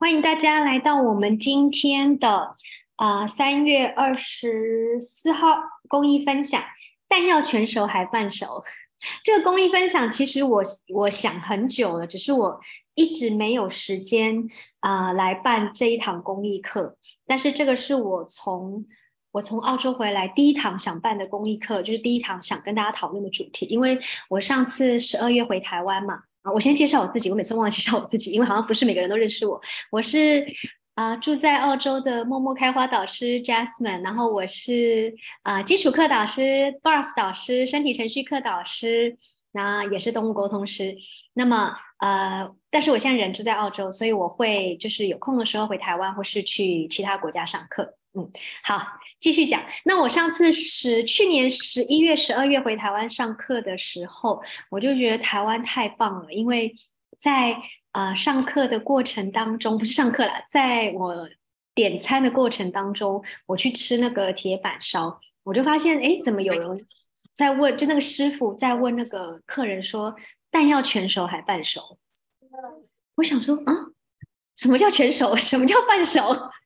欢迎大家来到我们今天的啊三月二十四号公益分享，但要全熟还半熟。这个公益分享其实我我想很久了，只是我一直没有时间啊来办这一堂公益课。但是这个是我从我从澳洲回来第一堂想办的公益课，就是第一堂想跟大家讨论的主题。因为我上次十二月回台湾嘛，啊，我先介绍我自己，我每次忘了介绍我自己，因为好像不是每个人都认识我。我是啊住在澳洲的默默开花导师 Jasmine，然后我是啊基础课导师 Bars 导师，身体程序课导师，那也是动物沟通师。那么呃，但是我现在人住在澳洲，所以我会就是有空的时候回台湾，或是去其他国家上课。嗯，好，继续讲。那我上次十去年十一月、十二月回台湾上课的时候，我就觉得台湾太棒了，因为在呃上课的过程当中，不是上课了，在我点餐的过程当中，我去吃那个铁板烧，我就发现，哎，怎么有人在问？就那个师傅在问那个客人说，蛋要全熟还半熟？我想说，啊，什么叫全熟？什么叫半熟？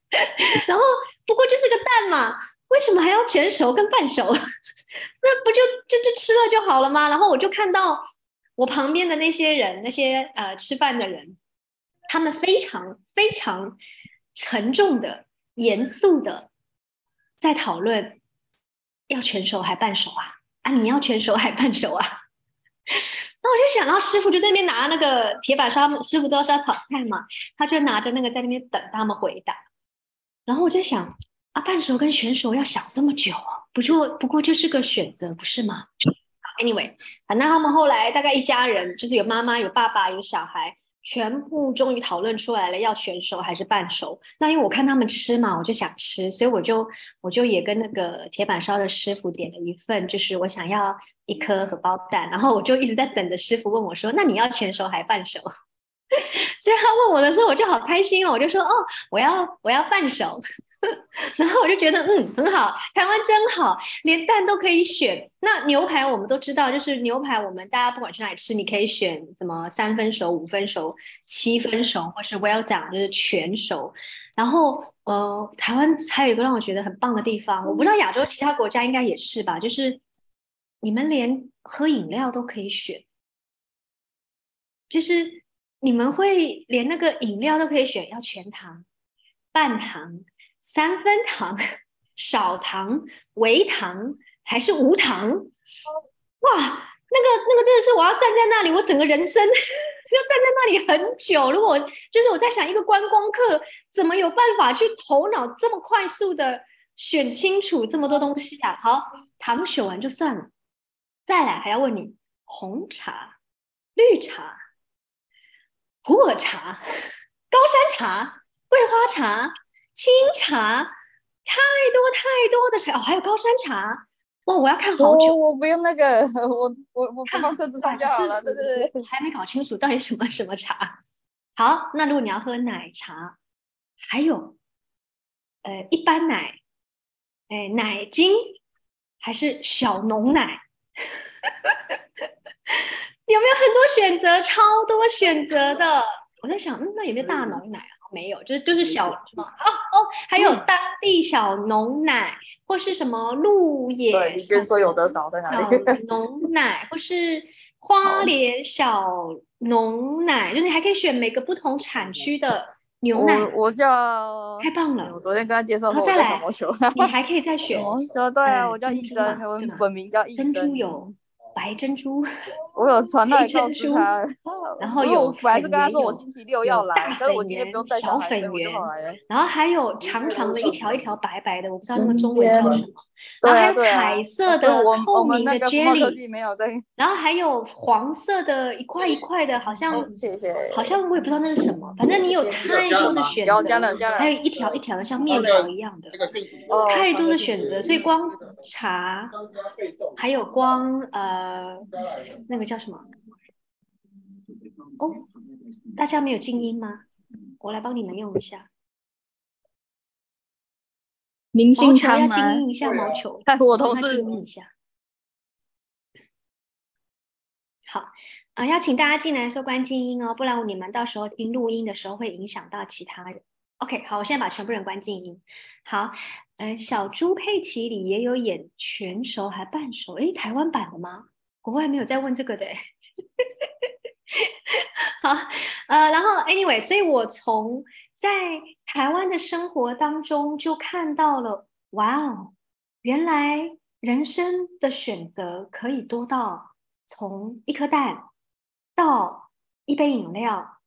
然后。不过就是个蛋嘛，为什么还要全熟跟半熟？那不就就就吃了就好了吗？然后我就看到我旁边的那些人，那些呃吃饭的人，他们非常非常沉重的、严肃的在讨论要全熟还半熟啊？啊，你要全熟还半熟啊？那我就想到师傅就在那边拿那个铁板烧，师傅都是要炒菜嘛，他就拿着那个在那边等他们回答。然后我在想，啊，半熟跟全熟要想这么久，不就不过就是个选择，不是吗？Anyway，反正他们后来大概一家人，就是有妈妈、有爸爸、有小孩，全部终于讨论出来了，要全熟还是半熟。那因为我看他们吃嘛，我就想吃，所以我就我就也跟那个铁板烧的师傅点了一份，就是我想要一颗荷包蛋，然后我就一直在等着师傅问我说，那你要全熟还半熟？所以他问我的时候，我就好开心哦，我就说哦，我要我要半熟，然后我就觉得嗯很好，台湾真好，连蛋都可以选。那牛排我们都知道，就是牛排我们大家不管去哪里吃，你可以选什么三分熟、五分熟、七分熟，或是 well done 就是全熟。然后呃，台湾还有一个让我觉得很棒的地方，我不知道亚洲其他国家应该也是吧，就是你们连喝饮料都可以选，就是。你们会连那个饮料都可以选，要全糖、半糖、三分糖、少糖、微糖还是无糖？哇，那个那个真的是我要站在那里，我整个人生 要站在那里很久。如果就是我在想，一个观光客怎么有办法去头脑这么快速的选清楚这么多东西啊？好，糖选完就算了，再来还要问你红茶、绿茶。普洱茶、高山茶、桂花茶、清茶，太多太多的茶哦，还有高山茶哇！我要看好久，我不用那个，我我我放车子上就好了。对对对，还没搞清楚到底什么什么茶。好，那如果你要喝奶茶，还有呃一般奶，哎奶精还是小浓奶？有没有很多选择？超多选择的。我在想，嗯，那有没有大浓奶？没有，就是就是小什么？哦哦，还有当地小农奶，或是什么鹿野？对，你跟说有的少在哪里？浓奶，或是花莲小浓奶，就是你还可以选每个不同产区的牛奶。我叫太棒了！我昨天跟他介绍说，再来，你还可以再选。对啊，我叫一珍，我本名叫一珍珠油。白珍珠，我有传到告诉他 然后有我还是跟他说我星期六要来，但是我今天不用带小粉圆，然后还有长长的一条一条白白的，我不知道那个中文叫什么，然后还有彩色的透明的 jelly，然后还有黄色的一块一块的，好像谢谢，好像我也不知道那是什么，反正你有太多的选择，还有一条一条的像面条一样的，太多的选择，所以光茶还有光呃。呃，那个叫什么？哦，大家没有静音吗？我来帮你们用一下。明星球要静音一下，毛球。我同事静音一下。好，啊，邀请大家进来说关静音哦，不然你们到时候听录音的时候会影响到其他人。OK，好，我现在把全部人关静音。好，呃，小猪佩奇里也有演全熟还半熟，诶，台湾版的吗？国外没有在问这个的。好，呃，然后 Anyway，所以我从在台湾的生活当中就看到了，哇哦，原来人生的选择可以多到从一颗蛋到一杯饮料，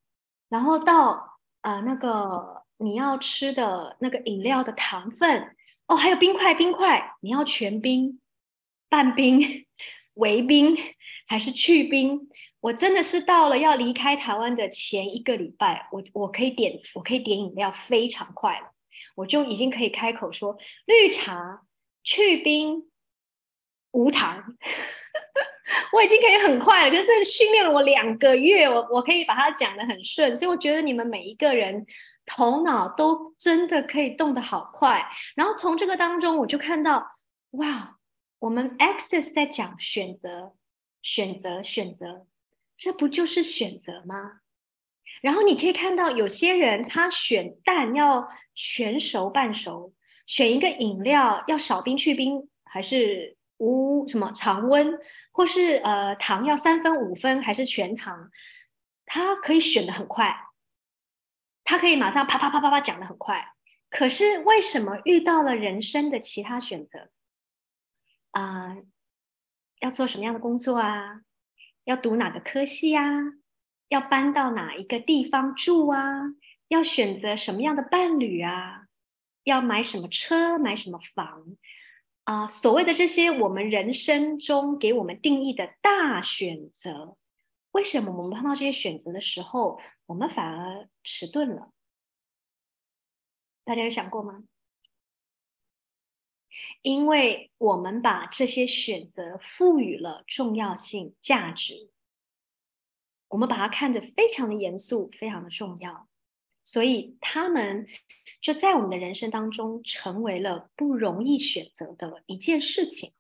然后到呃那个。你要吃的那个饮料的糖分哦，还有冰块，冰块你要全冰、半冰、微冰还是去冰？我真的是到了要离开台湾的前一个礼拜，我我可以点，我可以点饮料非常快了，我就已经可以开口说绿茶去冰无糖，我已经可以很快了。可是这训练了我两个月，我我可以把它讲的很顺，所以我觉得你们每一个人。头脑都真的可以动得好快，然后从这个当中我就看到，哇，我们 Access 在讲选择，选择，选择，这不就是选择吗？然后你可以看到有些人他选蛋要全熟半熟，选一个饮料要少冰去冰还是无什么常温，或是呃糖要三分五分还是全糖，他可以选的很快。他可以马上啪啪啪啪啪讲的很快，可是为什么遇到了人生的其他选择啊？要做什么样的工作啊？要读哪个科系呀？要搬到哪一个地方住啊？要选择什么样的伴侣啊？要买什么车？买什么房？啊，所谓的这些我们人生中给我们定义的大选择，为什么我们碰到这些选择的时候？我们反而迟钝了，大家有想过吗？因为我们把这些选择赋予了重要性、价值，我们把它看得非常的严肃、非常的重要，所以他们就在我们的人生当中成为了不容易选择的一件事情。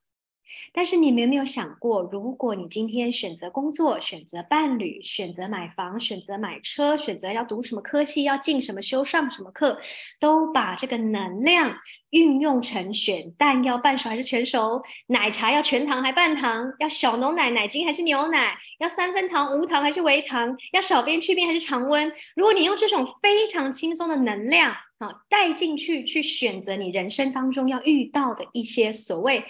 但是你们有没有想过，如果你今天选择工作、选择伴侣、选择买房、选择买车、选择要读什么科系、要进什么修、上什么课，都把这个能量运用成选蛋要半熟还是全熟，奶茶要全糖还半糖，要小浓奶奶精还是牛奶，要三分糖无糖还是微糖，要少冰去冰还是常温？如果你用这种非常轻松的能量啊带进去，去选择你人生当中要遇到的一些所谓。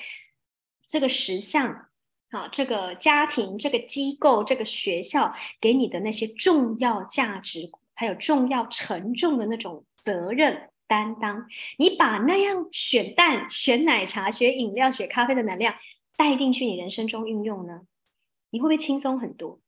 这个实相，好，这个家庭、这个机构、这个学校给你的那些重要价值，还有重要沉重的那种责任担当，你把那样选蛋、选奶茶、选饮料、选咖啡的能量带进去你人生中运用呢，你会不会轻松很多？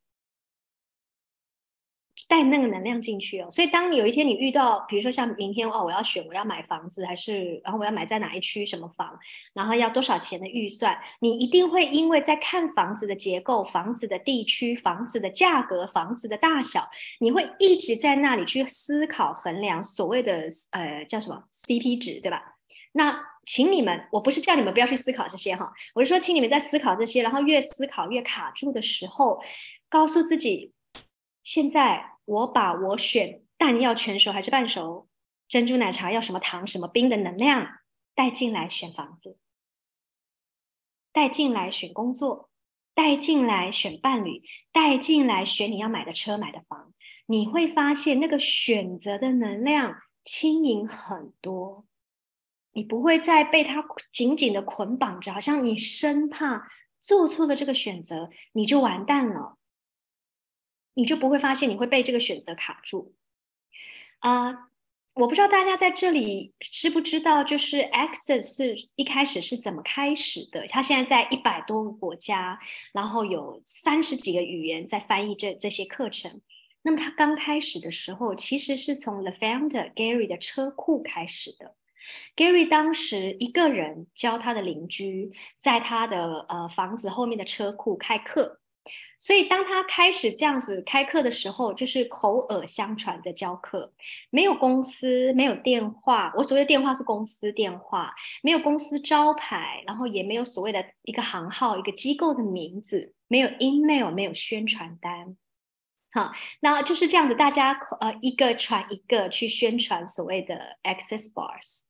带那个能量进去哦，所以当你有一天你遇到，比如说像明天哦，我要选我要买房子，还是然后我要买在哪一区什么房，然后要多少钱的预算，你一定会因为在看房子的结构、房子的地区、房子的价格、房子的大小，你会一直在那里去思考衡量所谓的呃叫什么 CP 值，对吧？那请你们，我不是叫你们不要去思考这些哈，我是说请你们在思考这些，然后越思考越卡住的时候，告诉自己现在。我把我选蛋要全熟还是半熟，珍珠奶茶要什么糖什么冰的能量带进来选房子，带进来选工作，带进来选伴侣，带进来选你要买的车买的房，你会发现那个选择的能量轻盈很多，你不会再被它紧紧的捆绑着，好像你生怕做错了这个选择你就完蛋了。你就不会发现你会被这个选择卡住啊！我不知道大家在这里知不知道，就是 Access 是一开始是怎么开始的？它现在在一百多个国家，然后有三十几个语言在翻译这这些课程。那么它刚开始的时候，其实是从 The Founder Gary 的车库开始的。Gary 当时一个人教他的邻居，在他的呃房子后面的车库开课。所以当他开始这样子开课的时候，就是口耳相传的教课，没有公司，没有电话。我所谓的电话是公司电话，没有公司招牌，然后也没有所谓的一个行号、一个机构的名字，没有 email，没有宣传单。好，那就是这样子，大家呃一个传一个去宣传所谓的 access bars。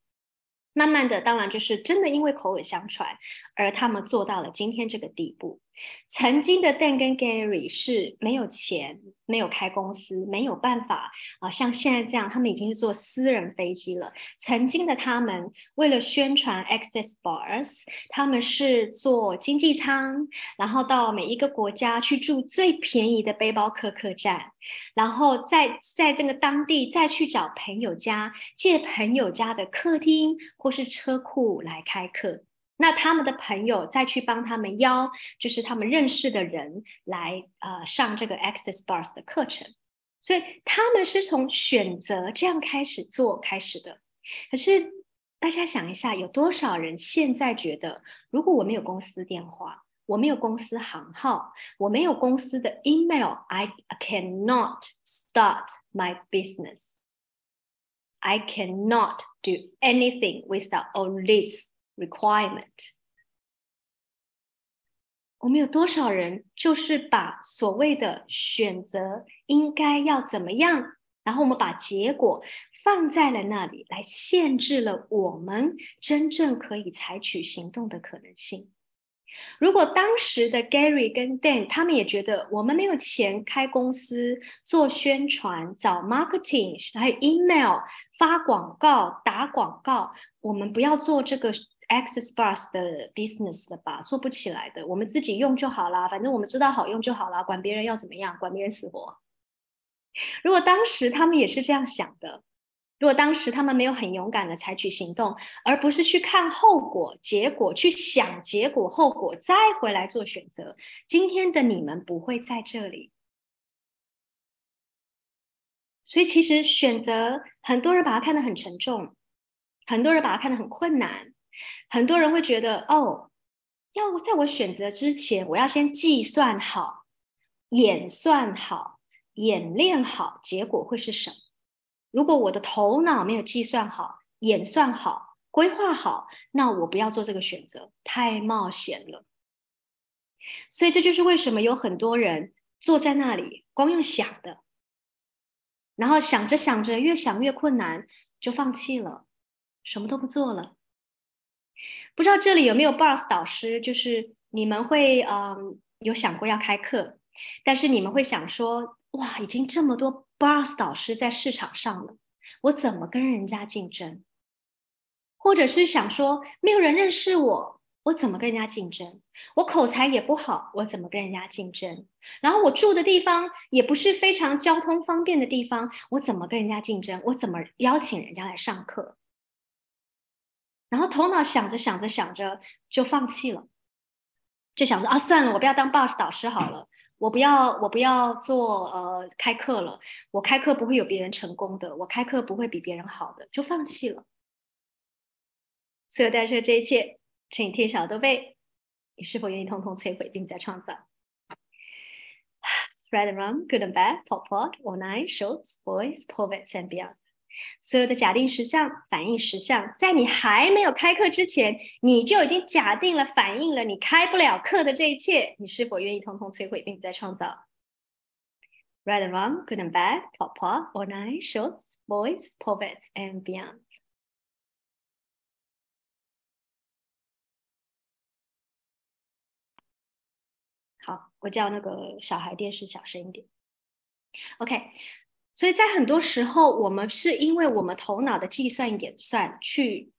慢慢的，当然就是真的，因为口耳相传，而他们做到了今天这个地步。曾经的 Dan 跟 Gary 是没有钱。没有开公司，没有办法啊，像现在这样，他们已经是坐私人飞机了。曾经的他们为了宣传 Access Bars，他们是坐经济舱，然后到每一个国家去住最便宜的背包客客栈，然后在在这个当地再去找朋友家借朋友家的客厅或是车库来开课。那他们的朋友再去帮他们邀，就是他们认识的人来呃上这个 Access Bars 的课程，所以他们是从选择这样开始做开始的。可是大家想一下，有多少人现在觉得，如果我没有公司电话，我没有公司行号，我没有公司的 email，I cannot start my business. I cannot do anything without all this. requirement，我们有多少人就是把所谓的选择应该要怎么样，然后我们把结果放在了那里，来限制了我们真正可以采取行动的可能性。如果当时的 Gary 跟 Dan 他们也觉得我们没有钱开公司做宣传、找 marketing，还有 email 发广告、打广告，我们不要做这个。Access Bars 的 business 了吧，做不起来的，我们自己用就好啦，反正我们知道好用就好啦，管别人要怎么样，管别人死活。如果当时他们也是这样想的，如果当时他们没有很勇敢的采取行动，而不是去看后果、结果，去想结果、后果，再回来做选择，今天的你们不会在这里。所以其实选择，很多人把它看得很沉重，很多人把它看得很困难。很多人会觉得，哦，要在我选择之前，我要先计算好、演算好、演练好，结果会是什么？如果我的头脑没有计算好、演算好、规划好，那我不要做这个选择，太冒险了。所以这就是为什么有很多人坐在那里光用想的，然后想着想着，越想越困难，就放弃了，什么都不做了。不知道这里有没有 Bars 导师？就是你们会嗯有想过要开课，但是你们会想说，哇，已经这么多 Bars 导师在市场上了，我怎么跟人家竞争？或者是想说，没有人认识我，我怎么跟人家竞争？我口才也不好，我怎么跟人家竞争？然后我住的地方也不是非常交通方便的地方，我怎么跟人家竞争？我怎么邀请人家来上课？然后头脑想着想着想着就放弃了，就想说啊算了，我不要当 boss 导师好了，我不要我不要做呃开课了，我开课不会有别人成功的，我开课不会比别人好的，就放弃了。所有带着这一切，请你听小豆贝，你是否愿意通通摧毁并再创造？Right and wrong, good and bad, pop pop, or nine shorts, boys, poets and beyond. 所有的假定实相、反应实相，在你还没有开课之前，你就已经假定了、反映了你开不了课的这一切。你是否愿意通通摧毁，并再创造？Right and wrong, good and bad, pop pop, or nine shorts, boys, poets and beyond。好，我叫那个小孩电视小声一点。OK。所以在很多时候，我们是因为我们头脑的计算演算，去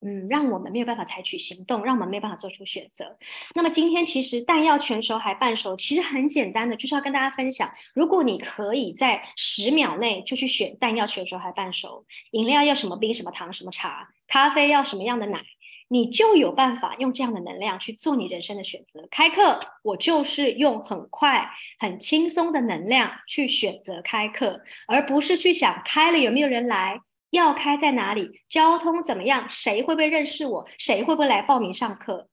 嗯，让我们没有办法采取行动，让我们没有办法做出选择。那么今天其实弹药全熟还半熟，其实很简单的，就是要跟大家分享：如果你可以在十秒内就去选弹药全熟还半熟，饮料要什么冰、什么糖、什么茶，咖啡要什么样的奶。你就有办法用这样的能量去做你人生的选择。开课，我就是用很快、很轻松的能量去选择开课，而不是去想开了有没有人来，要开在哪里，交通怎么样，谁会不会认识我，谁会不会来报名上课。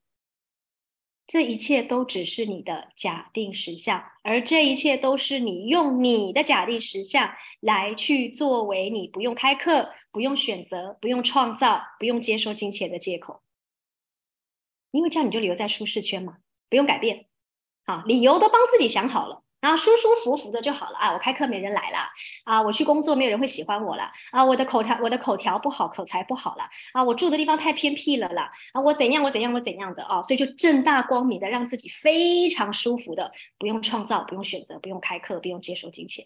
这一切都只是你的假定实相，而这一切都是你用你的假定实相来去作为你不用开课、不用选择、不用创造、不用接受金钱的借口。因为这样你就留在舒适圈嘛，不用改变，好，理由都帮自己想好了。然后舒舒服服的就好了啊！我开课没人来了啊！我去工作没有人会喜欢我了啊！我的口条我的口条不好，口才不好了啊！我住的地方太偏僻了啦啊！我怎样我怎样我怎样的啊！所以就正大光明的让自己非常舒服的，不用创造，不用选择，不用开课，不用接受金钱，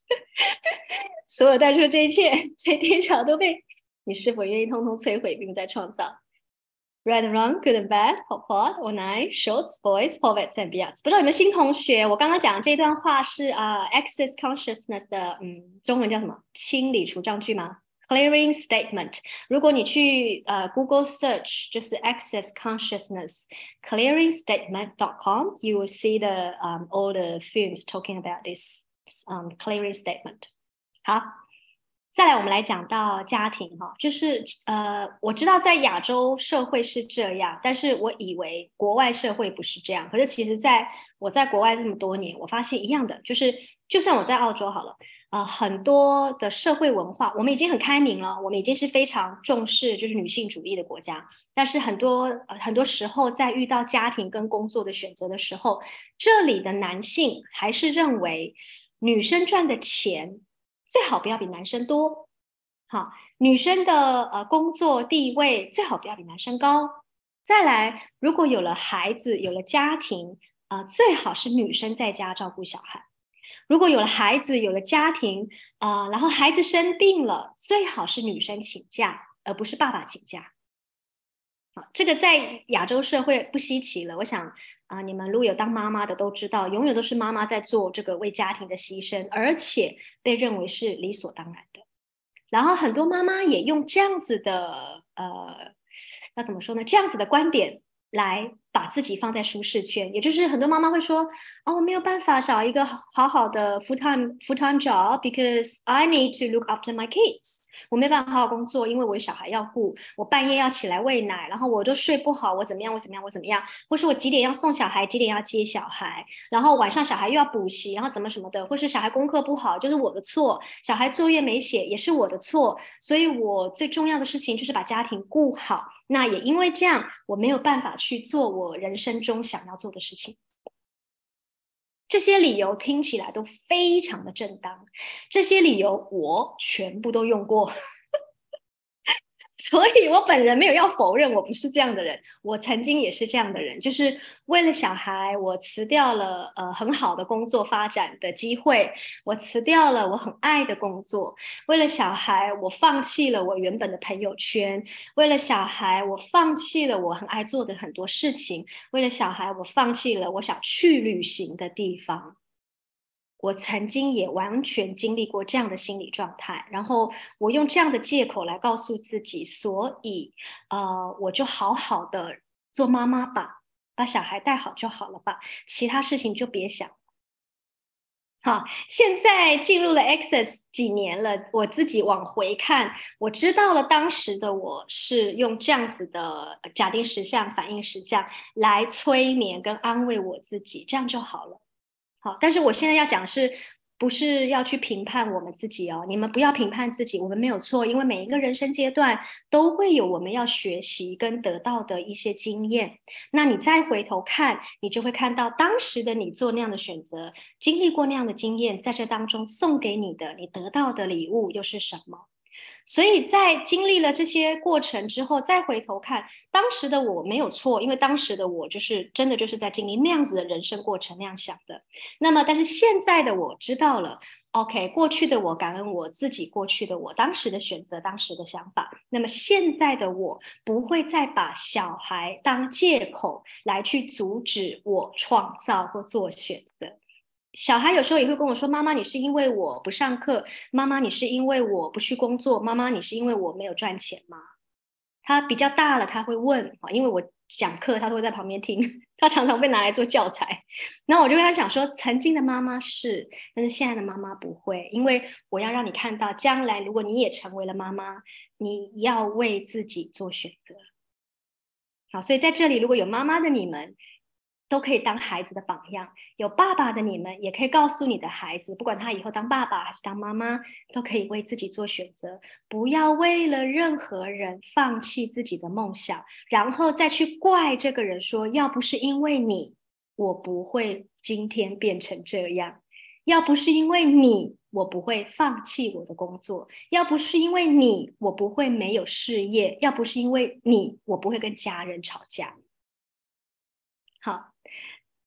所有带出这一切，这天桥都被你是否愿意通通摧毁，并再创造 ？Right and wrong, good and bad, hot pot or nice, shorts, boys, poets and beyonds。不知道有没有新同学？我刚刚讲这段话是啊，access consciousness 的嗯，中文叫什么？清理除障句吗？Clearing statement。如果你去呃 Google search 就是 access consciousness clearing statement dot com, you will see the um all the films talking about this um clearing statement。好。 再来，我们来讲到家庭哈，就是呃，我知道在亚洲社会是这样，但是我以为国外社会不是这样。可是其实，在我在国外这么多年，我发现一样的，就是就算我在澳洲好了，呃，很多的社会文化，我们已经很开明了，我们已经是非常重视就是女性主义的国家。但是很多呃很多时候，在遇到家庭跟工作的选择的时候，这里的男性还是认为女生赚的钱。最好不要比男生多，好，女生的呃工作地位最好不要比男生高。再来，如果有了孩子，有了家庭，啊，最好是女生在家照顾小孩。如果有了孩子，有了家庭，啊，然后孩子生病了，最好是女生请假，而不是爸爸请假。好，这个在亚洲社会不稀奇了，我想。啊，你们如果有当妈妈的都知道，永远都是妈妈在做这个为家庭的牺牲，而且被认为是理所当然的。然后很多妈妈也用这样子的呃，那怎么说呢？这样子的观点来。把自己放在舒适圈，也就是很多妈妈会说：“哦，我没有办法找一个好好的 full time full time job because I need to look after my kids。我没办法好好工作，因为我有小孩要顾，我半夜要起来喂奶，然后我都睡不好，我怎么样？我怎么样？我怎么样？或是我几点要送小孩，几点要接小孩，然后晚上小孩又要补习，然后怎么什么的，或是小孩功课不好就是我的错，小孩作业没写也是我的错，所以我最重要的事情就是把家庭顾好。那也因为这样，我没有办法去做我。我人生中想要做的事情，这些理由听起来都非常的正当，这些理由我全部都用过。所以，我本人没有要否认我不是这样的人。我曾经也是这样的人，就是为了小孩，我辞掉了呃很好的工作发展的机会，我辞掉了我很爱的工作。为了小孩，我放弃了我原本的朋友圈；为了小孩，我放弃了我很爱做的很多事情；为了小孩，我放弃了我想去旅行的地方。我曾经也完全经历过这样的心理状态，然后我用这样的借口来告诉自己，所以，呃，我就好好的做妈妈吧，把小孩带好就好了吧，其他事情就别想。好，现在进入了 Access 几年了，我自己往回看，我知道了当时的我是用这样子的假定实相、反应实相来催眠跟安慰我自己，这样就好了。好，但是我现在要讲是，不是要去评判我们自己哦？你们不要评判自己，我们没有错，因为每一个人生阶段都会有我们要学习跟得到的一些经验。那你再回头看，你就会看到当时的你做那样的选择，经历过那样的经验，在这当中送给你的，你得到的礼物又是什么？所以在经历了这些过程之后，再回头看当时的我没有错，因为当时的我就是真的就是在经历那样子的人生过程那样想的。那么，但是现在的我知道了，OK，过去的我感恩我自己，过去的我当时的选择，当时的想法。那么现在的我不会再把小孩当借口来去阻止我创造或做选择。小孩有时候也会跟我说：“妈妈，你是因为我不上课？妈妈，你是因为我不去工作？妈妈，你是因为我没有赚钱吗？”他比较大了，他会问啊，因为我讲课，他都会在旁边听。他常常被拿来做教材。那我就跟他讲说：“曾经的妈妈是，但是现在的妈妈不会，因为我要让你看到，将来如果你也成为了妈妈，你要为自己做选择。”好，所以在这里，如果有妈妈的你们，都可以当孩子的榜样；有爸爸的你们，也可以告诉你的孩子，不管他以后当爸爸还是当妈妈，都可以为自己做选择，不要为了任何人放弃自己的梦想，然后再去怪这个人说：要不是因为你，我不会今天变成这样；要不是因为你，我不会放弃我的工作；要不是因为你，我不会没有事业；要不是因为你，我不会跟家人吵架。好。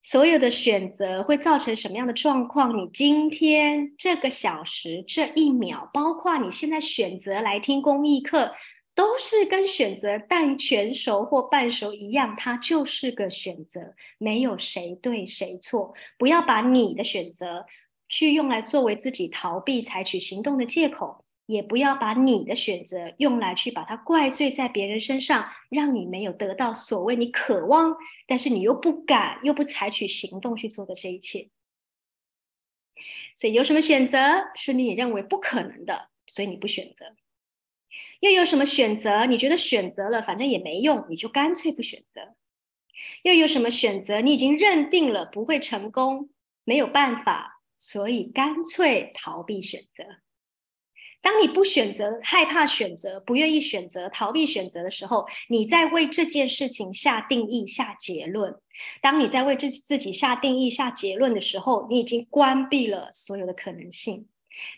所有的选择会造成什么样的状况？你今天这个小时这一秒，包括你现在选择来听公益课，都是跟选择蛋全熟或半熟一样，它就是个选择，没有谁对谁错。不要把你的选择去用来作为自己逃避采取行动的借口。也不要把你的选择用来去把它怪罪在别人身上，让你没有得到所谓你渴望，但是你又不敢又不采取行动去做的这一切。所以有什么选择是你认为不可能的，所以你不选择；又有什么选择你觉得选择了反正也没用，你就干脆不选择；又有什么选择你已经认定了不会成功，没有办法，所以干脆逃避选择。当你不选择、害怕选择、不愿意选择、逃避选择的时候，你在为这件事情下定义、下结论。当你在为自自己下定义、下结论的时候，你已经关闭了所有的可能性。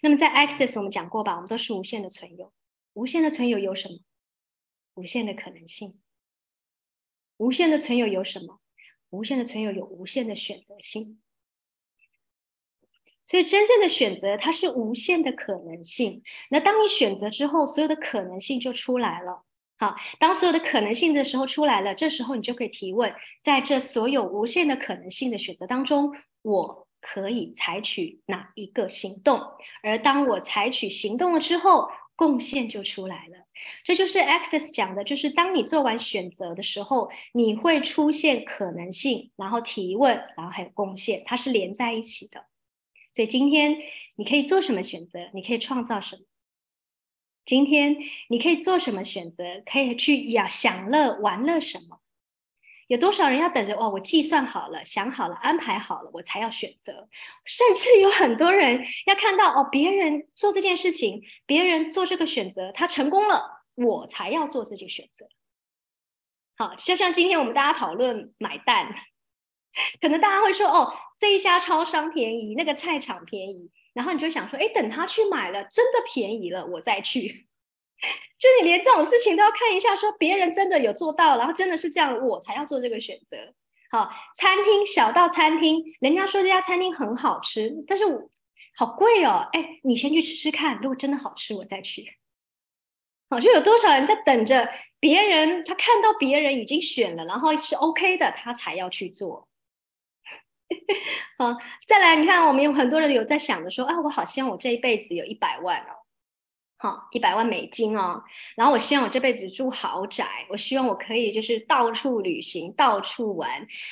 那么在 Access 我们讲过吧，我们都是无限的存有。无限的存有有什么？无限的可能性。无限的存有有什么？无限的存有有无限的选择性。所以，真正的选择它是无限的可能性。那当你选择之后，所有的可能性就出来了。好，当所有的可能性的时候出来了，这时候你就可以提问：在这所有无限的可能性的选择当中，我可以采取哪一个行动？而当我采取行动了之后，贡献就出来了。这就是 Access 讲的，就是当你做完选择的时候，你会出现可能性，然后提问，然后还有贡献，它是连在一起的。所以今天你可以做什么选择？你可以创造什么？今天你可以做什么选择？可以去呀享乐玩乐什么？有多少人要等着？哦，我计算好了，想好了，安排好了，我才要选择。甚至有很多人要看到哦，别人做这件事情，别人做这个选择，他成功了，我才要做这件选择。好，就像今天我们大家讨论买蛋。可能大家会说，哦，这一家超商便宜，那个菜场便宜，然后你就想说，哎，等他去买了，真的便宜了，我再去。就你连这种事情都要看一下，说别人真的有做到，然后真的是这样，我才要做这个选择。好，餐厅小到餐厅，人家说这家餐厅很好吃，但是我好贵哦，哎，你先去吃吃看，如果真的好吃，我再去。好，就有多少人在等着别人，他看到别人已经选了，然后是 OK 的，他才要去做。好，再来，你看，我们有很多人有在想着说，啊，我好希望我这一辈子有一百万哦，好，一百万美金哦，然后我希望我这辈子住豪宅，我希望我可以就是到处旅行，到处玩，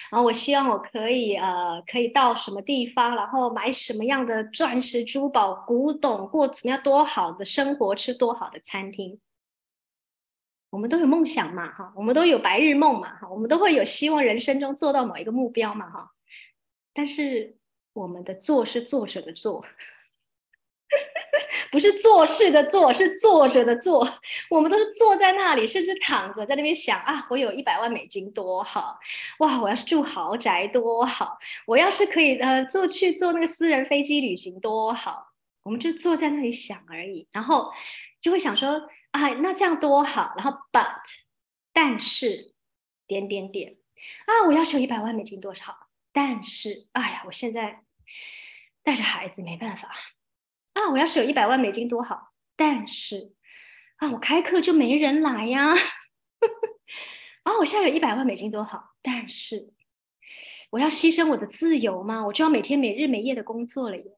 然后我希望我可以呃，可以到什么地方，然后买什么样的钻石珠宝、古董，过怎么样多好的生活，吃多好的餐厅。我们都有梦想嘛，哈，我们都有白日梦嘛，哈，我们都会有希望人生中做到某一个目标嘛，哈。但是我们的坐是坐着的坐，不是做事的做，是坐着的坐。我们都是坐在那里，甚至躺着在那边想啊，我有一百万美金多好哇！我要是住豪宅多好，我要是可以呃坐去坐那个私人飞机旅行多好。我们就坐在那里想而已，然后就会想说啊，那这样多好。然后 but 但是点点点啊，我要求一百万美金多少？但是，哎呀，我现在带着孩子没办法啊！我要是有一百万美金多好。但是，啊，我开课就没人来呀！啊，我现在有一百万美金多好。但是，我要牺牲我的自由吗？我就要每天没日没夜的工作了耶！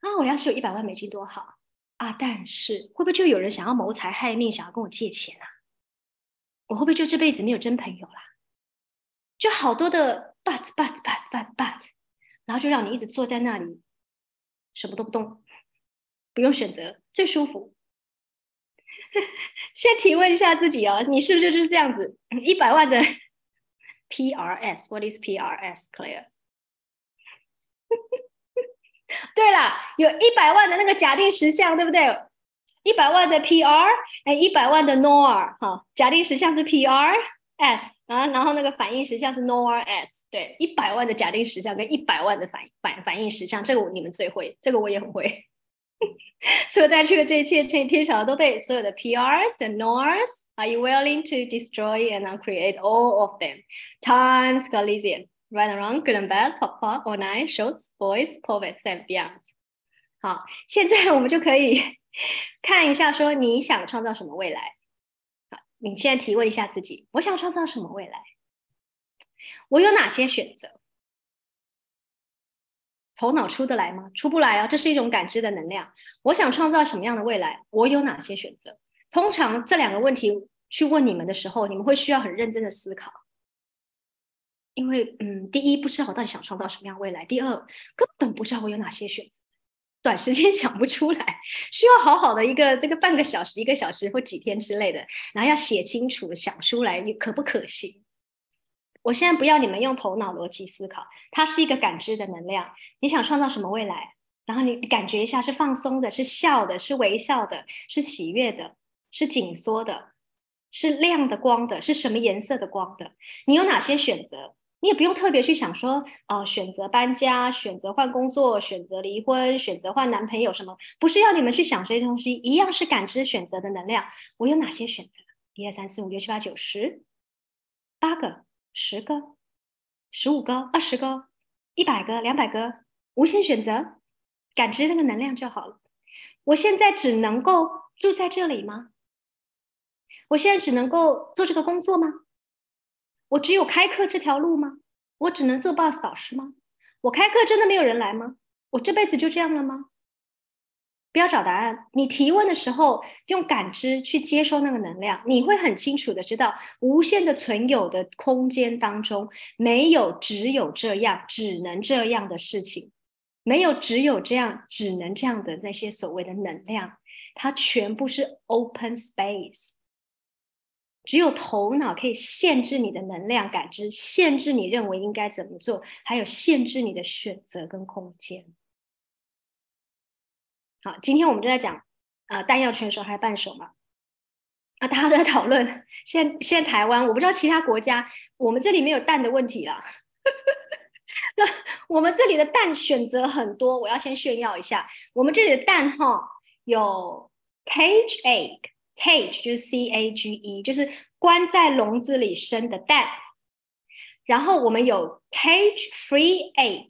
啊，我要是有一百万美金多好啊！但是，会不会就有人想要谋财害命，想要跟我借钱啊？我会不会就这辈子没有真朋友啦？就好多的。But but but but but，然后就让你一直坐在那里，什么都不动，不用选择，最舒服。先提问一下自己哦，你是不是就是这样子？一百万的 PRS，What is PRS，Claire？对了，有一百万的那个假定实项，对不对？一百万的 PR，哎，一百万的 NOR，哈，假定实项是 PRS 啊，然后那个反应实项是 NORS，对，一百万的假定实像跟一百万的反反反应实像，这个你们最会，这个我也很会。所以大家这个这一切这天晓得都被所有的 PRs and NORs，Are you willing to destroy and uncreate all of them? Times Gaussian. Right and wrong, good and bad, pop pop, or nine, shorts, boys, poets and beyond。好，现在我们就可以看一下，说你想创造什么未来？好，你现在提问一下自己：我想创造什么未来？我有哪些选择？头脑出得来吗？出不来啊！这是一种感知的能量。我想创造什么样的未来？我有哪些选择？通常这两个问题去问你们的时候，你们会需要很认真的思考。因为，嗯，第一不知道我到底想创造什么样未来；第二根本不知道我有哪些选择，短时间 想不出来，需要好好的一个这个半个小时、一个小时或几天之类的，然后要写清楚、想出来，你可不可行？我现在不要你们用头脑逻辑思考，它是一个感知的能量。你想创造什么未来？然后你感觉一下，是放松的，是笑的，是微笑的，是喜悦的，是紧缩的，是亮的光的，是什么颜色的光的？你有哪些选择？你也不用特别去想说，呃，选择搬家，选择换工作，选择离婚，选择换男朋友什么，不是要你们去想这些东西，一样是感知选择的能量。我有哪些选择？一二三四五六七八九十，八个，十个，十五个，二十个，一百个，两百个，无限选择，感知那个能量就好了。我现在只能够住在这里吗？我现在只能够做这个工作吗？我只有开课这条路吗？我只能做 boss 导师吗？我开课真的没有人来吗？我这辈子就这样了吗？不要找答案，你提问的时候用感知去接收那个能量，你会很清楚的知道，无限的存有的空间当中没有只有这样只能这样的事情，没有只有这样只能这样的那些所谓的能量，它全部是 open space。只有头脑可以限制你的能量感知，限制你认为应该怎么做，还有限制你的选择跟空间。好，今天我们就在讲啊，弹药全手还是半手嘛？啊，大家都在讨论。现现在台湾，我不知道其他国家，我们这里没有蛋的问题了。那我们这里的蛋选择很多，我要先炫耀一下，我们这里的蛋哈有 cage egg。Cage 就是 C A G E，就是关在笼子里生的蛋。然后我们有 cage free egg，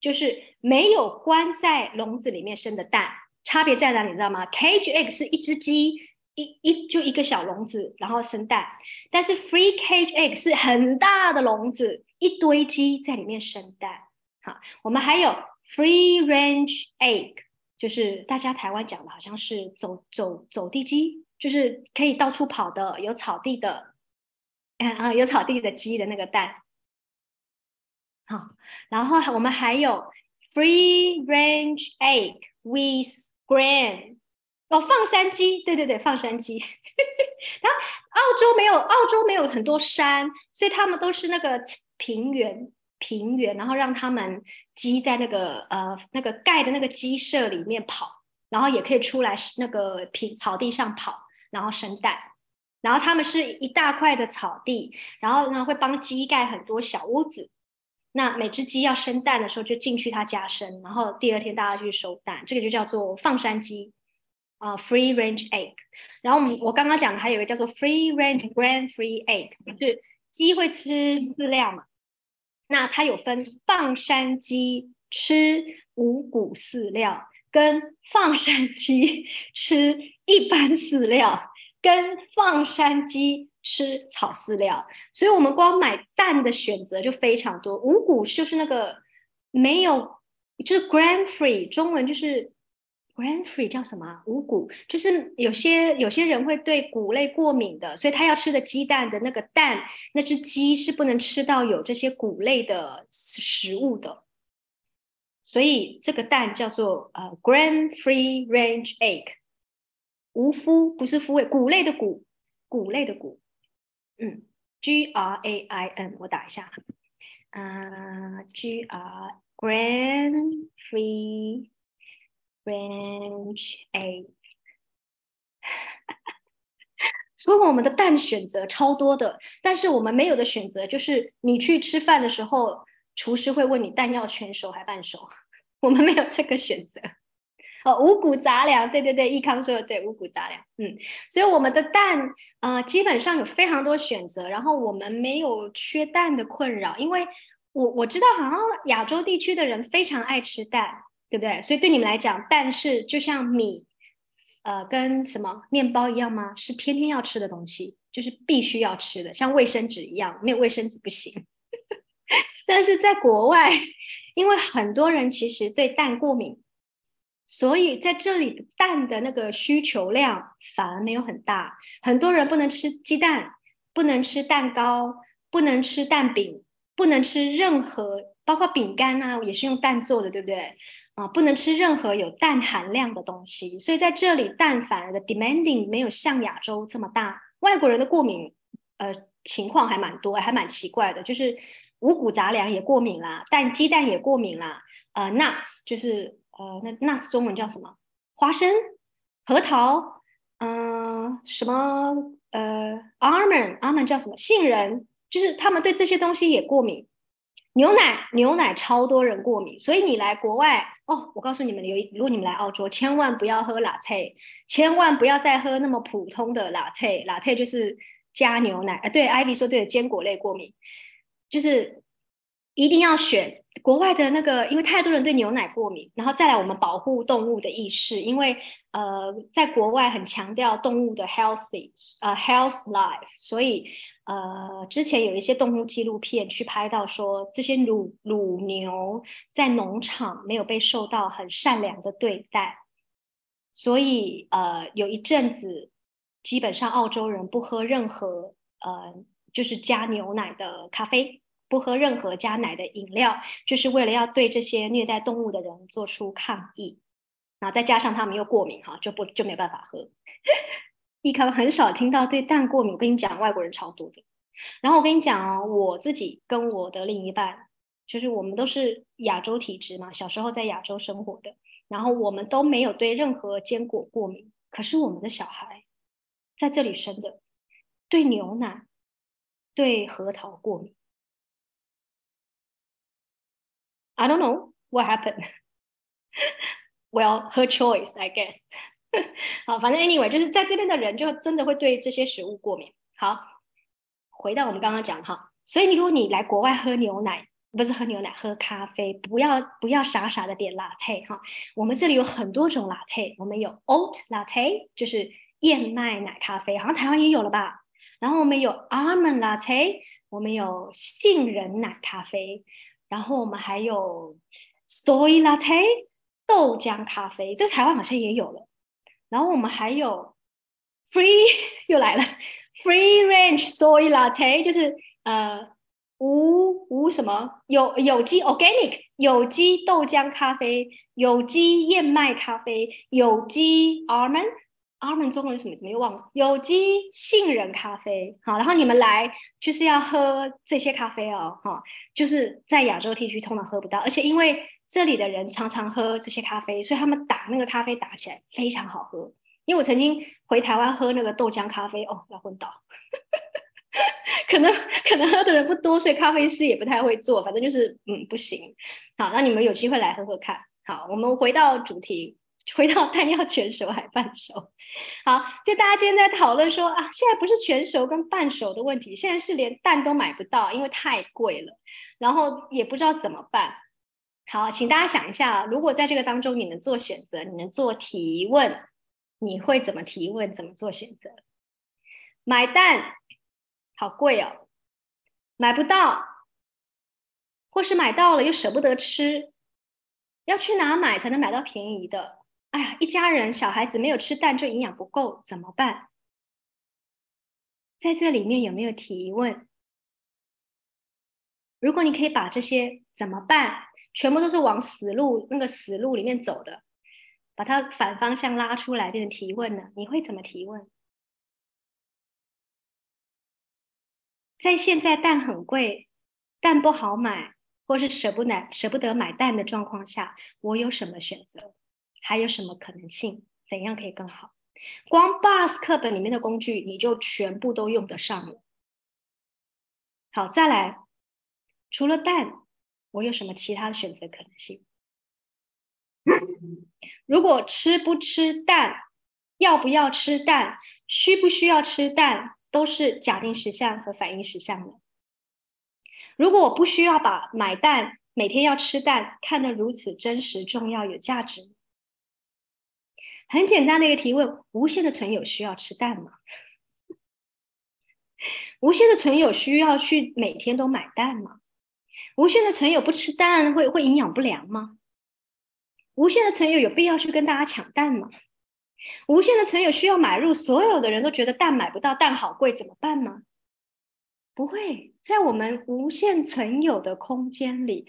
就是没有关在笼子里面生的蛋。差别在哪里？你知道吗？Cage egg 是一只鸡，一一就一个小笼子，然后生蛋。但是 free cage egg 是很大的笼子，一堆鸡在里面生蛋。好，我们还有 free range egg，就是大家台湾讲的好像是走走走地鸡。就是可以到处跑的，有草地的，啊，有草地的鸡的那个蛋，好，然后我们还有 free range egg with grand 哦，放山鸡，对对对，放山鸡。然后澳洲没有，澳洲没有很多山，所以他们都是那个平原，平原，然后让他们鸡在那个呃那个盖的那个鸡舍里面跑，然后也可以出来那个平草地上跑。然后生蛋，然后他们是一大块的草地，然后呢会帮鸡盖很多小屋子。那每只鸡要生蛋的时候就进去它家生，然后第二天大家去收蛋，这个就叫做放山鸡啊，free range egg。然后我们我刚刚讲的还有一个叫做 free range grain free egg，就是鸡会吃饲料嘛？那它有分放山鸡吃五谷饲料。跟放山鸡 吃一般饲料，跟放山鸡吃草饲料，所以我们光买蛋的选择就非常多。五谷就是那个没有，就是 grain free，中文就是 grain free 叫什么？五谷就是有些有些人会对谷类过敏的，所以他要吃的鸡蛋的那个蛋，那只鸡是不能吃到有这些谷类的食物的。所以这个蛋叫做呃 grain-free range egg，无麸不是麸味，谷类的谷，谷类的谷，嗯，G R A I N，我打一下，啊，G R Grand Free Range A。所以我们的蛋选择超多的，但是我们没有的选择就是你去吃饭的时候，厨师会问你蛋要全熟还半熟，我们没有这个选择。哦，五谷杂粮，对对对，易康说的对，五谷杂粮，嗯，所以我们的蛋，呃，基本上有非常多选择，然后我们没有缺蛋的困扰，因为我我知道好像亚洲地区的人非常爱吃蛋，对不对？所以对你们来讲，蛋是就像米，呃，跟什么面包一样吗？是天天要吃的东西，就是必须要吃的，像卫生纸一样，没有卫生纸不行。但是在国外，因为很多人其实对蛋过敏。所以在这里，蛋的那个需求量反而没有很大。很多人不能吃鸡蛋，不能吃蛋糕，不能吃蛋饼，不能吃任何，包括饼干啊，也是用蛋做的，对不对？啊，不能吃任何有蛋含量的东西。所以在这里，蛋反而的 demanding 没有像亚洲这么大。外国人的过敏，呃，情况还蛮多，还蛮奇怪的，就是五谷杂粮也过敏啦，蛋鸡蛋也过敏啦，呃，nuts 就是。呃，那那中文叫什么？花生、核桃，嗯，什么？呃，almond，almond 叫什么？杏仁，就是他们对这些东西也过敏。牛奶，牛奶超多人过敏，所以你来国外哦，我告诉你们，有如果你们来澳洲，千万不要喝 latte，千万不要再喝那么普通的 latte，latte 就是加牛奶。啊，对，Ivy 说对了，坚果类过敏，就是一定要选。国外的那个，因为太多人对牛奶过敏，然后再来我们保护动物的意识，因为呃，在国外很强调动物的 healthy，呃，health life，所以呃，之前有一些动物纪录片去拍到说，这些乳乳牛在农场没有被受到很善良的对待，所以呃，有一阵子基本上澳洲人不喝任何呃，就是加牛奶的咖啡。不喝任何加奶的饮料，就是为了要对这些虐待动物的人做出抗议。然后再加上他们又过敏，哈，就不就没办法喝。一康很少听到对蛋过敏，我跟你讲，外国人超多的。然后我跟你讲哦，我自己跟我的另一半，就是我们都是亚洲体质嘛，小时候在亚洲生活的，然后我们都没有对任何坚果过敏。可是我们的小孩在这里生的，对牛奶、对核桃过敏。I don't know what happened. Well, her choice, I guess. 好，反正 anyway，就是在这边的人就真的会对这些食物过敏。好，回到我们刚刚讲哈，所以如果你来国外喝牛奶，不是喝牛奶，喝咖啡，不要不要傻傻的点 latte 哈。我们这里有很多种 latte，我们有 oat latte，就是燕麦奶咖啡，好像台湾也有了吧？然后我们有 almond latte，我们有杏仁奶咖啡。然后我们还有 soy latte 豆浆咖啡，这台湾好像也有了。然后我们还有 free 又来了 free range soy latte，就是呃无无什么有有机 organic 有机豆浆咖啡，有机燕麦咖啡，有机 almond。阿门中文什么？怎么又忘了？有机杏仁咖啡，好，然后你们来就是要喝这些咖啡哦，哈，就是在亚洲地区通常喝不到，而且因为这里的人常常喝这些咖啡，所以他们打那个咖啡打起来非常好喝。因为我曾经回台湾喝那个豆浆咖啡，哦，要昏倒，可能可能喝的人不多，所以咖啡师也不太会做，反正就是嗯不行。好，那你们有机会来喝喝看。好，我们回到主题。回到蛋要全熟还半熟，好，所以大家今天在讨论说啊，现在不是全熟跟半熟的问题，现在是连蛋都买不到，因为太贵了，然后也不知道怎么办。好，请大家想一下，如果在这个当中你能做选择，你能做提问，你会怎么提问？怎么做选择？买蛋好贵哦，买不到，或是买到了又舍不得吃，要去哪买才能买到便宜的？哎呀，一家人小孩子没有吃蛋就营养不够，怎么办？在这里面有没有提问？如果你可以把这些怎么办，全部都是往死路那个死路里面走的，把它反方向拉出来变成提问呢？你会怎么提问？在现在蛋很贵，蛋不好买，或是舍不得舍不得买蛋的状况下，我有什么选择？还有什么可能性？怎样可以更好？光 BUS 课本里面的工具，你就全部都用得上了。好，再来，除了蛋，我有什么其他的选择可能性？如果吃不吃蛋，要不要吃蛋，需不需要吃蛋，都是假定实相和反应实相的。如果我不需要把买蛋、每天要吃蛋看得如此真实、重要、有价值，很简单的一个提问：无限的存有需要吃蛋吗？无限的存有需要去每天都买蛋吗？无限的存有不吃蛋会会营养不良吗？无限的存有有必要去跟大家抢蛋吗？无限的存有需要买入所有的人都觉得蛋买不到，蛋好贵怎么办吗？不会，在我们无限存有的空间里，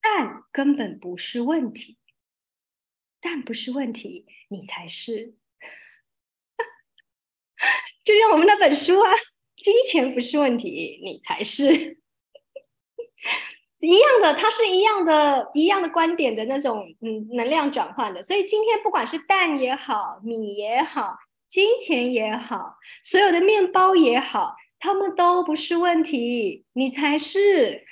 蛋根本不是问题。蛋不是问题，你才是。就像我们那本书啊，金钱不是问题，你才是。一样的，它是一样的，一样的观点的那种，嗯，能量转换的。所以今天不管是蛋也好，米也好，金钱也好，所有的面包也好，他们都不是问题，你才是。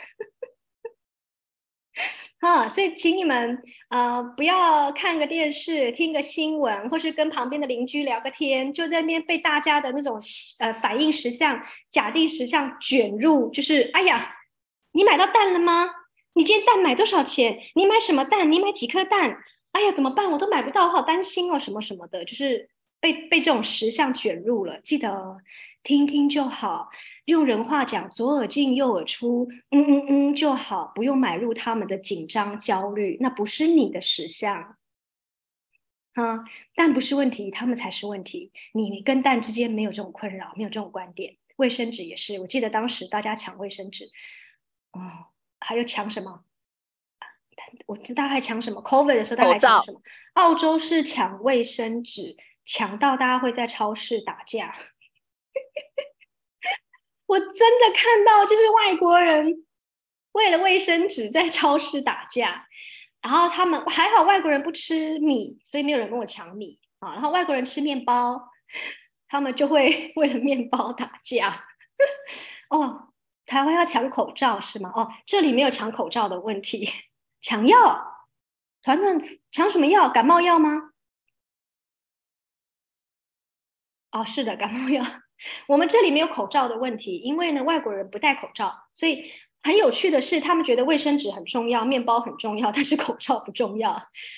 啊，所以请你们啊，不要看个电视，听个新闻，或是跟旁边的邻居聊个天，就在那边被大家的那种呃反应实像、假定实像卷入，就是哎呀。你买到蛋了吗？你今天蛋买多少钱？你买什么蛋？你买几颗蛋？哎呀，怎么办？我都买不到，我好担心哦，什么什么的，就是被被这种实像卷入了。记得听听就好，用人话讲，左耳进右耳出，嗯嗯嗯就好，不用买入他们的紧张焦虑，那不是你的实相。啊，蛋不是问题，他们才是问题。你跟蛋之间没有这种困扰，没有这种观点。卫生纸也是，我记得当时大家抢卫生纸。哦，还有抢什么？我知道还抢什么？Covid 的时候，大家抢什么？澳洲是抢卫生纸，抢到大家会在超市打架。我真的看到，就是外国人为了卫生纸在超市打架，然后他们还好，外国人不吃米，所以没有人跟我抢米啊。然后外国人吃面包，他们就会 为了面包打架。哦。台湾要抢口罩是吗？哦，这里没有抢口罩的问题，抢药，团团抢什么药？感冒药吗？哦，是的，感冒药。我们这里没有口罩的问题，因为呢，外国人不戴口罩，所以。很有趣的是，他们觉得卫生纸很重要，面包很重要，但是口罩不重要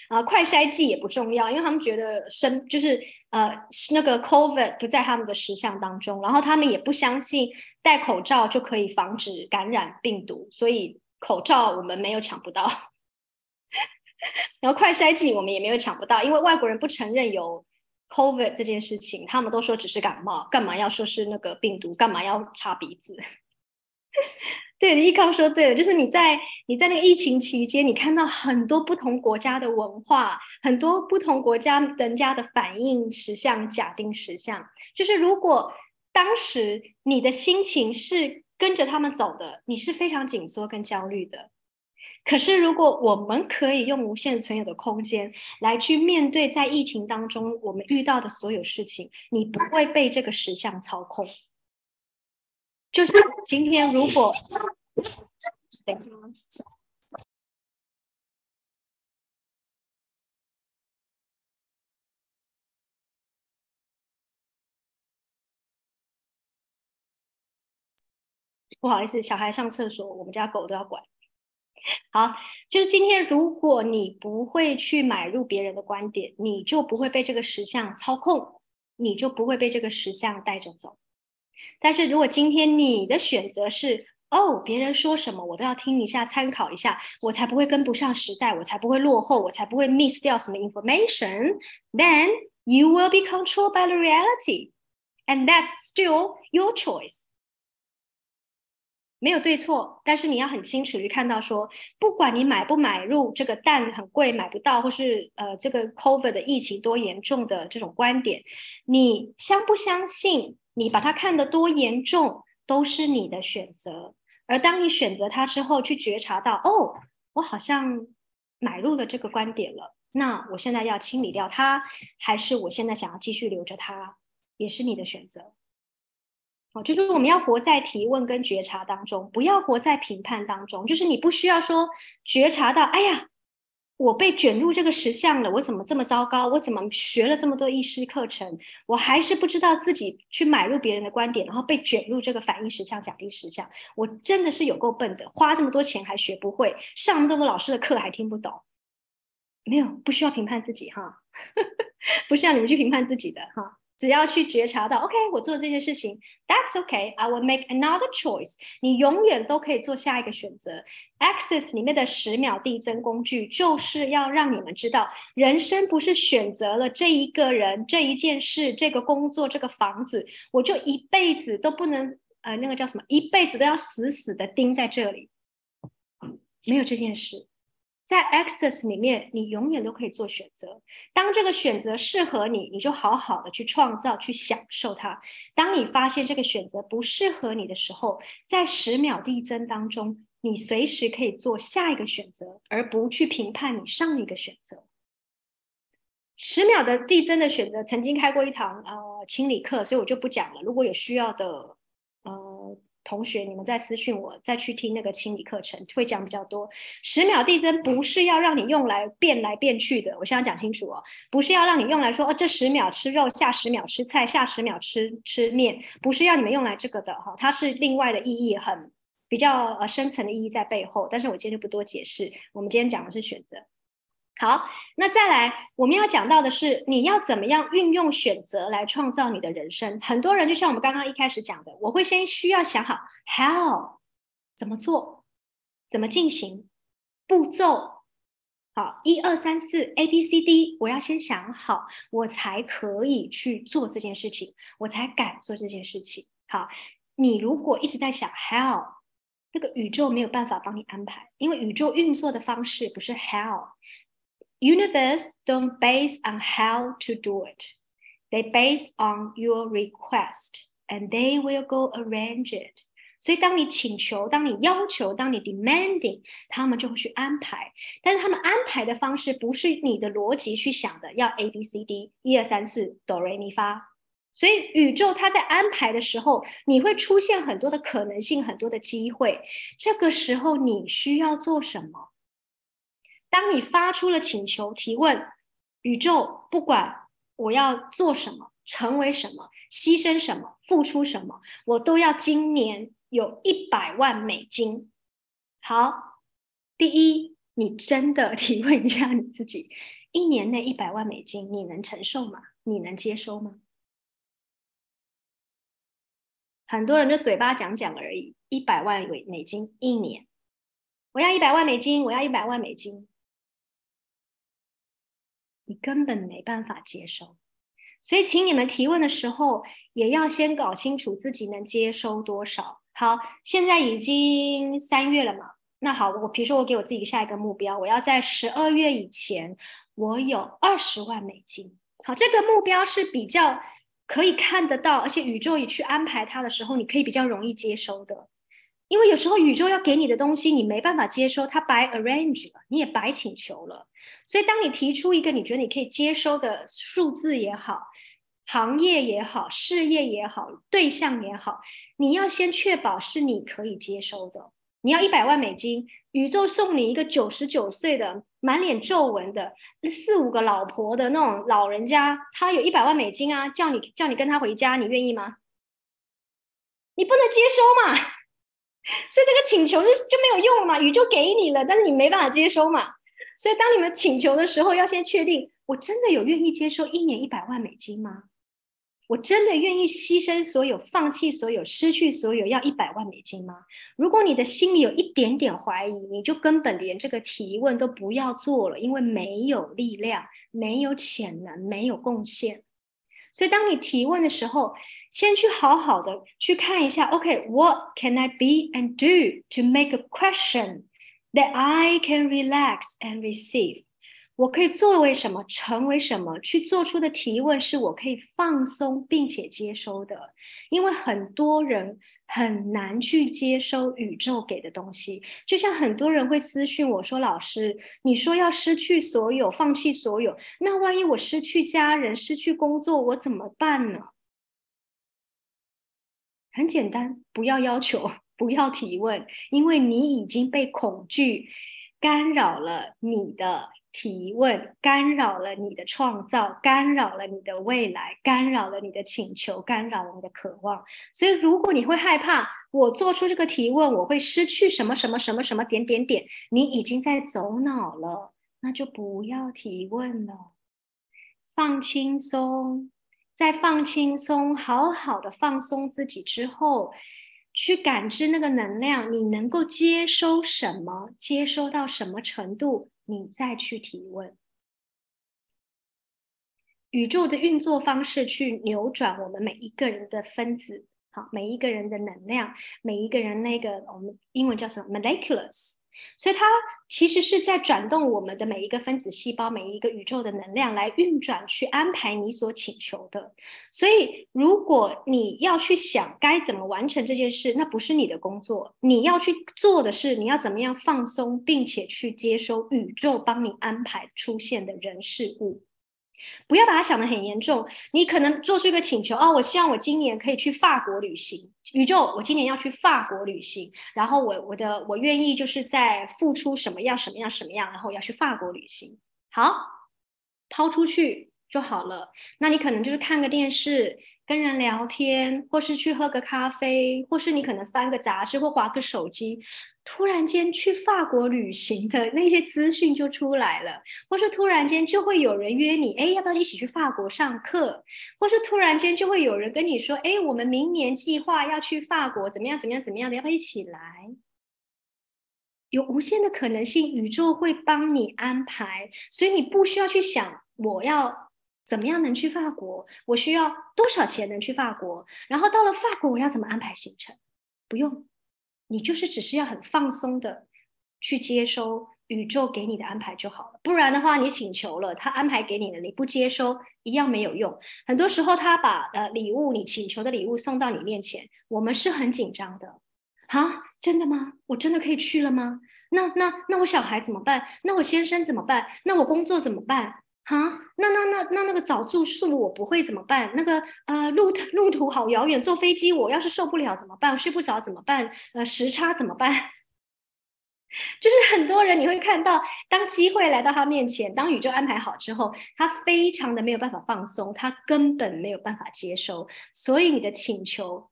啊，快筛剂也不重要，因为他们觉得生就是呃那个 COVID 不在他们的实相当中，然后他们也不相信戴口罩就可以防止感染病毒，所以口罩我们没有抢不到，然后快筛剂我们也没有抢不到，因为外国人不承认有 COVID 这件事情，他们都说只是感冒，干嘛要说是那个病毒，干嘛要擦鼻子？对，依靠说对了，就是你在你在那个疫情期间，你看到很多不同国家的文化，很多不同国家人家的反应实像、假定实像。就是如果当时你的心情是跟着他们走的，你是非常紧缩跟焦虑的。可是如果我们可以用无限存有的空间来去面对在疫情当中我们遇到的所有事情，你不会被这个实相操控。就是今天，如果不好意思，小孩上厕所，我们家狗都要管。好，就是今天，如果你不会去买入别人的观点，你就不会被这个实像操控，你就不会被这个实像带着走。但是如果今天你的选择是哦，别人说什么我都要听一下，参考一下，我才不会跟不上时代，我才不会落后，我才不会 miss 掉什么 information，then you will be controlled by the reality，and that's still your choice。没有对错，但是你要很清楚去看到说，不管你买不买入这个蛋很贵买不到，或是呃这个 COVID 的疫情多严重的这种观点，你相不相信？你把它看得多严重、都是你的选择。而当你选择它之后，去觉察到，哦，我好像买入了这个观点了，那我现在要清理掉它，还是我现在想要继续留着它，也是你的选择。哦，就是我们要活在提问跟觉察当中，不要活在评判当中。就是你不需要说觉察到，哎呀。我被卷入这个实相了，我怎么这么糟糕？我怎么学了这么多意识课程，我还是不知道自己去买入别人的观点，然后被卷入这个反应实相、假定实相。我真的是有够笨的，花这么多钱还学不会，上那么多老师的课还听不懂。没有，不需要评判自己哈，不需要你们去评判自己的哈。只要去觉察到，OK，我做这件事情，That's OK，I will make another choice。你永远都可以做下一个选择。Access 里面的十秒递增工具，就是要让你们知道，人生不是选择了这一个人、这一件事、这个工作、这个房子，我就一辈子都不能，呃，那个叫什么，一辈子都要死死的盯在这里，没有这件事。在 Access 里面，你永远都可以做选择。当这个选择适合你，你就好好的去创造、去享受它。当你发现这个选择不适合你的时候，在十秒递增当中，你随时可以做下一个选择，而不去评判你上一个选择。十秒的递增的选择，曾经开过一堂呃清理课，所以我就不讲了。如果有需要的，同学，你们再私信我，再去听那个清理课程，会讲比较多。十秒递增不是要让你用来变来变去的，我现在讲清楚哦，不是要让你用来说哦，这十秒吃肉，下十秒吃菜，下十秒吃吃面，不是要你们用来这个的哈，它是另外的意义，很比较呃深层的意义在背后。但是我今天就不多解释，我们今天讲的是选择。好，那再来，我们要讲到的是，你要怎么样运用选择来创造你的人生。很多人就像我们刚刚一开始讲的，我会先需要想好 how 怎么做，怎么进行步骤。好，一二三四 A B C D，我要先想好，我才可以去做这件事情，我才敢做这件事情。好，你如果一直在想 how，那个宇宙没有办法帮你安排，因为宇宙运作的方式不是 how。Universe don't base on how to do it. They base on your request, and they will go arrange it. 所以，当你请求、当你要求、当你 demanding，他们就会去安排。但是，他们安排的方式不是你的逻辑去想的，要 A B C D 一二三四哆来咪发。所以，宇宙它在安排的时候，你会出现很多的可能性，很多的机会。这个时候，你需要做什么？ 当你发出了请求、提问，宇宙不管我要做什么、成为什么、牺牲什么、付出什么，我都要今年有一百万美金。好，第一，你真的 提问一下你自己：一年内一百万美金，你能承受吗？你能接收吗？很多人就嘴巴讲讲而已，一百万美美金一年，我要一百万美金，我要一百万美金。你根本没办法接受，所以请你们提问的时候，也要先搞清楚自己能接收多少。好，现在已经三月了嘛？那好，我比如说我给我自己下一个目标，我要在十二月以前，我有二十万美金。好，这个目标是比较可以看得到，而且宇宙也去安排它的时候，你可以比较容易接收的。因为有时候宇宙要给你的东西，你没办法接收，它白 arrange 了，你也白请求了。所以，当你提出一个你觉得你可以接收的数字也好，行业也好，事业也好，对象也好，你要先确保是你可以接收的。你要一百万美金，宇宙送你一个九十九岁的满脸皱纹的四五个老婆的那种老人家，他有一百万美金啊，叫你叫你跟他回家，你愿意吗？你不能接收嘛，所以这个请求就就没有用了嘛，宇宙给你了，但是你没办法接收嘛。所以，当你们请求的时候，要先确定：我真的有愿意接受一年一百万美金吗？我真的愿意牺牲所有、放弃所有、失去所有，要一百万美金吗？如果你的心里有一点点怀疑，你就根本连这个提问都不要做了，因为没有力量、没有潜能、没有贡献。所以，当你提问的时候，先去好好的去看一下：OK，What can I be and do to make a question？That I can relax and receive，我可以作为什么，成为什么，去做出的提问是我可以放松并且接收的。因为很多人很难去接收宇宙给的东西，就像很多人会私讯我说：“老师，你说要失去所有，放弃所有，那万一我失去家人、失去工作，我怎么办呢？”很简单，不要要求，不要提问，因为你已经被恐惧干扰了你的提问，干扰了你的创造，干扰了你的未来，干扰了你的请求，干扰了你的渴望。所以，如果你会害怕我做出这个提问，我会失去什么什么什么什么点点点，你已经在走脑了，那就不要提问了，放轻松。在放轻松，好好的放松自己之后，去感知那个能量，你能够接收什么，接收到什么程度，你再去提问。宇宙的运作方式去扭转我们每一个人的分子，好，每一个人的能量，每一个人那个我们英文叫什么 molecules。所以它其实是在转动我们的每一个分子细胞，每一个宇宙的能量来运转，去安排你所请求的。所以，如果你要去想该怎么完成这件事，那不是你的工作。你要去做的是，你要怎么样放松，并且去接收宇宙帮你安排出现的人事物。不要把它想得很严重。你可能做出一个请求哦，我希望我今年可以去法国旅行。宇宙，我今年要去法国旅行，然后我我的我愿意就是在付出什么样什么样什么样，然后要去法国旅行。好，抛出去就好了。那你可能就是看个电视。跟人聊天，或是去喝个咖啡，或是你可能翻个杂志或划个手机，突然间去法国旅行的那些资讯就出来了，或是突然间就会有人约你，哎，要不要一起去法国上课？或是突然间就会有人跟你说，哎，我们明年计划要去法国，怎么样？怎么样？怎么样的？要不要一起来？有无限的可能性，宇宙会帮你安排，所以你不需要去想我要。怎么样能去法国？我需要多少钱能去法国？然后到了法国，我要怎么安排行程？不用，你就是只是要很放松的去接收宇宙给你的安排就好了。不然的话，你请求了，他安排给你的，你不接收一样没有用。很多时候，他把呃礼物，你请求的礼物送到你面前，我们是很紧张的。啊，真的吗？我真的可以去了吗？那那那我小孩怎么办？那我先生怎么办？那我工作怎么办？啊，那那那那那个找住宿我不会怎么办？那个呃路路途好遥远，坐飞机我要是受不了怎么办？睡不着怎么办？呃时差怎么办？就是很多人你会看到，当机会来到他面前，当宇宙安排好之后，他非常的没有办法放松，他根本没有办法接收，所以你的请求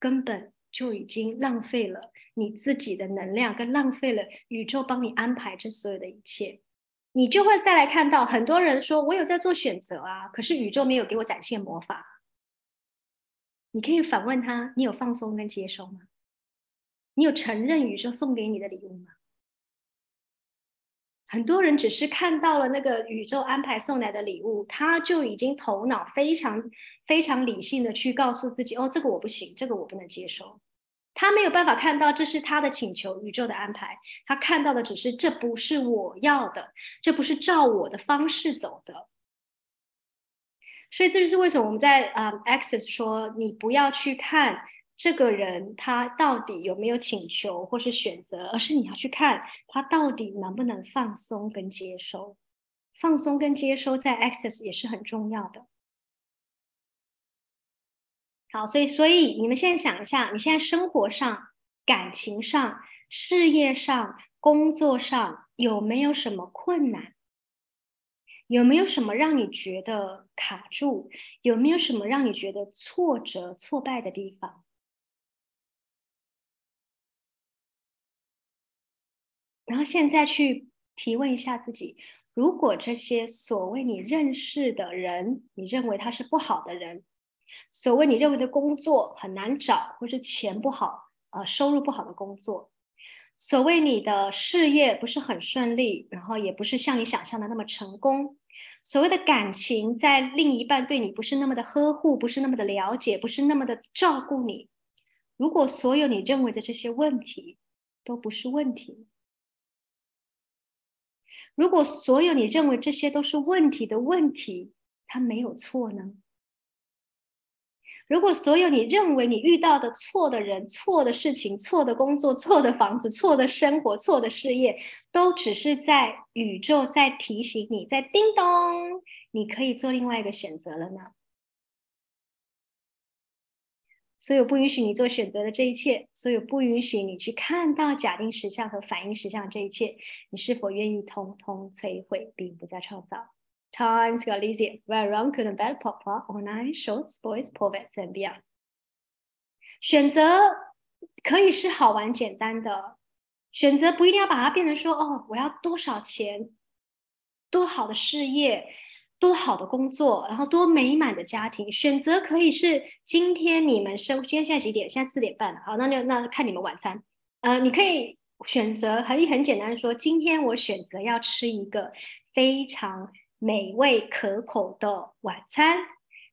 根本就已经浪费了你自己的能量，跟浪费了宇宙帮你安排这所有的一切。你就会再来看到很多人说：“我有在做选择啊，可是宇宙没有给我展现魔法。”你可以反问他：“你有放松跟接收吗？你有承认宇宙送给你的礼物吗？”很多人只是看到了那个宇宙安排送来的礼物，他就已经头脑非常非常理性的去告诉自己：“哦，这个我不行，这个我不能接受。”他没有办法看到这是他的请求，宇宙的安排。他看到的只是这不是我要的，这不是照我的方式走的。所以这就是为什么我们在呃 Access 说，你不要去看这个人他到底有没有请求或是选择，而是你要去看他到底能不能放松跟接收。放松跟接收在 Access 也是很重要的。好，所以，所以你们现在想一下，你现在生活上、感情上、事业上、工作上有没有什么困难？有没有什么让你觉得卡住？有没有什么让你觉得挫折、挫败的地方？然后现在去提问一下自己：如果这些所谓你认识的人，你认为他是不好的人？所谓你认为的工作很难找，或是钱不好，呃，收入不好的工作；所谓你的事业不是很顺利，然后也不是像你想象的那么成功；所谓的感情，在另一半对你不是那么的呵护，不是那么的了解，不是那么的照顾你。如果所有你认为的这些问题都不是问题，如果所有你认为这些都是问题的问题，它没有错呢？如果所有你认为你遇到的错的人、错的事情、错的工作、错的房子、错的生活、错的事业，都只是在宇宙在提醒你，在叮咚，你可以做另外一个选择了呢？所有不允许你做选择的这一切，所有不允许你去看到假定实相和反应实相这一切，你是否愿意通通摧毁，并不再创造？Times got easy. Where wrong couldn't bad pop up all night, shorts, boys, poets and beyond. 选择可以是好玩简单的，选择不一定要把它变成说哦，我要多少钱，多好的事业，多好的工作，然后多美满的家庭。选择可以是今天你们生，今天现在几点？现在四点半了。好，那就那看你们晚餐。呃，你可以选择可以很简单说，今天我选择要吃一个非常。美味可口的晚餐。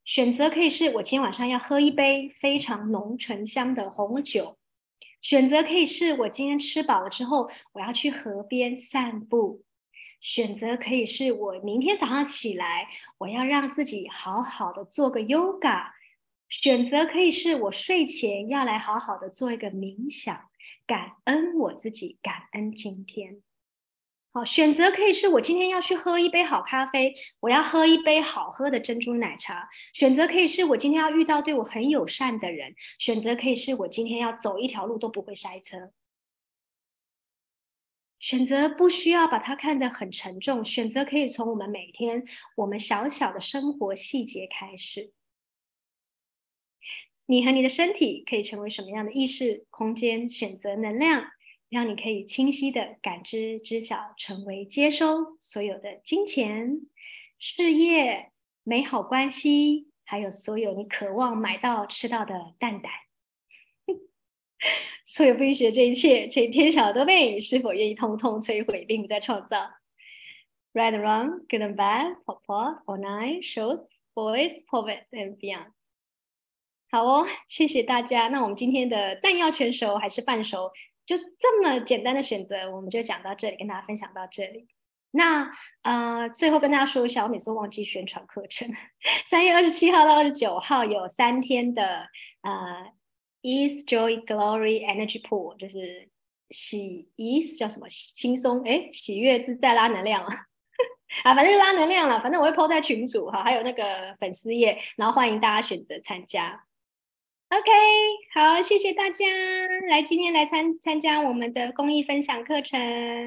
选择可以是我今天晚上要喝一杯非常浓醇香的红酒，选择可以是我今天吃饱了之后我要去河边散步，选择可以是我明天早上起来我要让自己好好的做个 yoga，选择可以是我睡前要来好好的做一个冥想，感恩我自己，感恩今天。好，选择可以是我今天要去喝一杯好咖啡，我要喝一杯好喝的珍珠奶茶。选择可以是我今天要遇到对我很友善的人。选择可以是我今天要走一条路都不会塞车。选择不需要把它看得很沉重，选择可以从我们每天我们小小的生活细节开始。你和你的身体可以成为什么样的意识空间？选择能量。让你可以清晰的感知、知晓、成为、接收所有的金钱、事业、美好关系，还有所有你渴望买到、吃到的蛋蛋。所有不允许这一切，这天晓得呗？你是否愿意通通摧毁，并不再创造？Right and wrong, good and bad, pop pop, all night, shorts, boys, poets and beyond。好哦，谢谢大家。那我们今天的弹要全熟还是半熟？就这么简单的选择，我们就讲到这里，跟大家分享到这里。那呃，最后跟大家说一下，我每次忘记宣传课程。三月二十七号到二十九号有三天的呃，Ease Joy Glory Energy Pool，就是喜 East 叫什么？轻松哎，喜悦自在拉能量啊！啊，反正就拉能量了。反正我会 po 在群组哈，还有那个粉丝页，然后欢迎大家选择参加。OK，好，谢谢大家来今天来参参加我们的公益分享课程。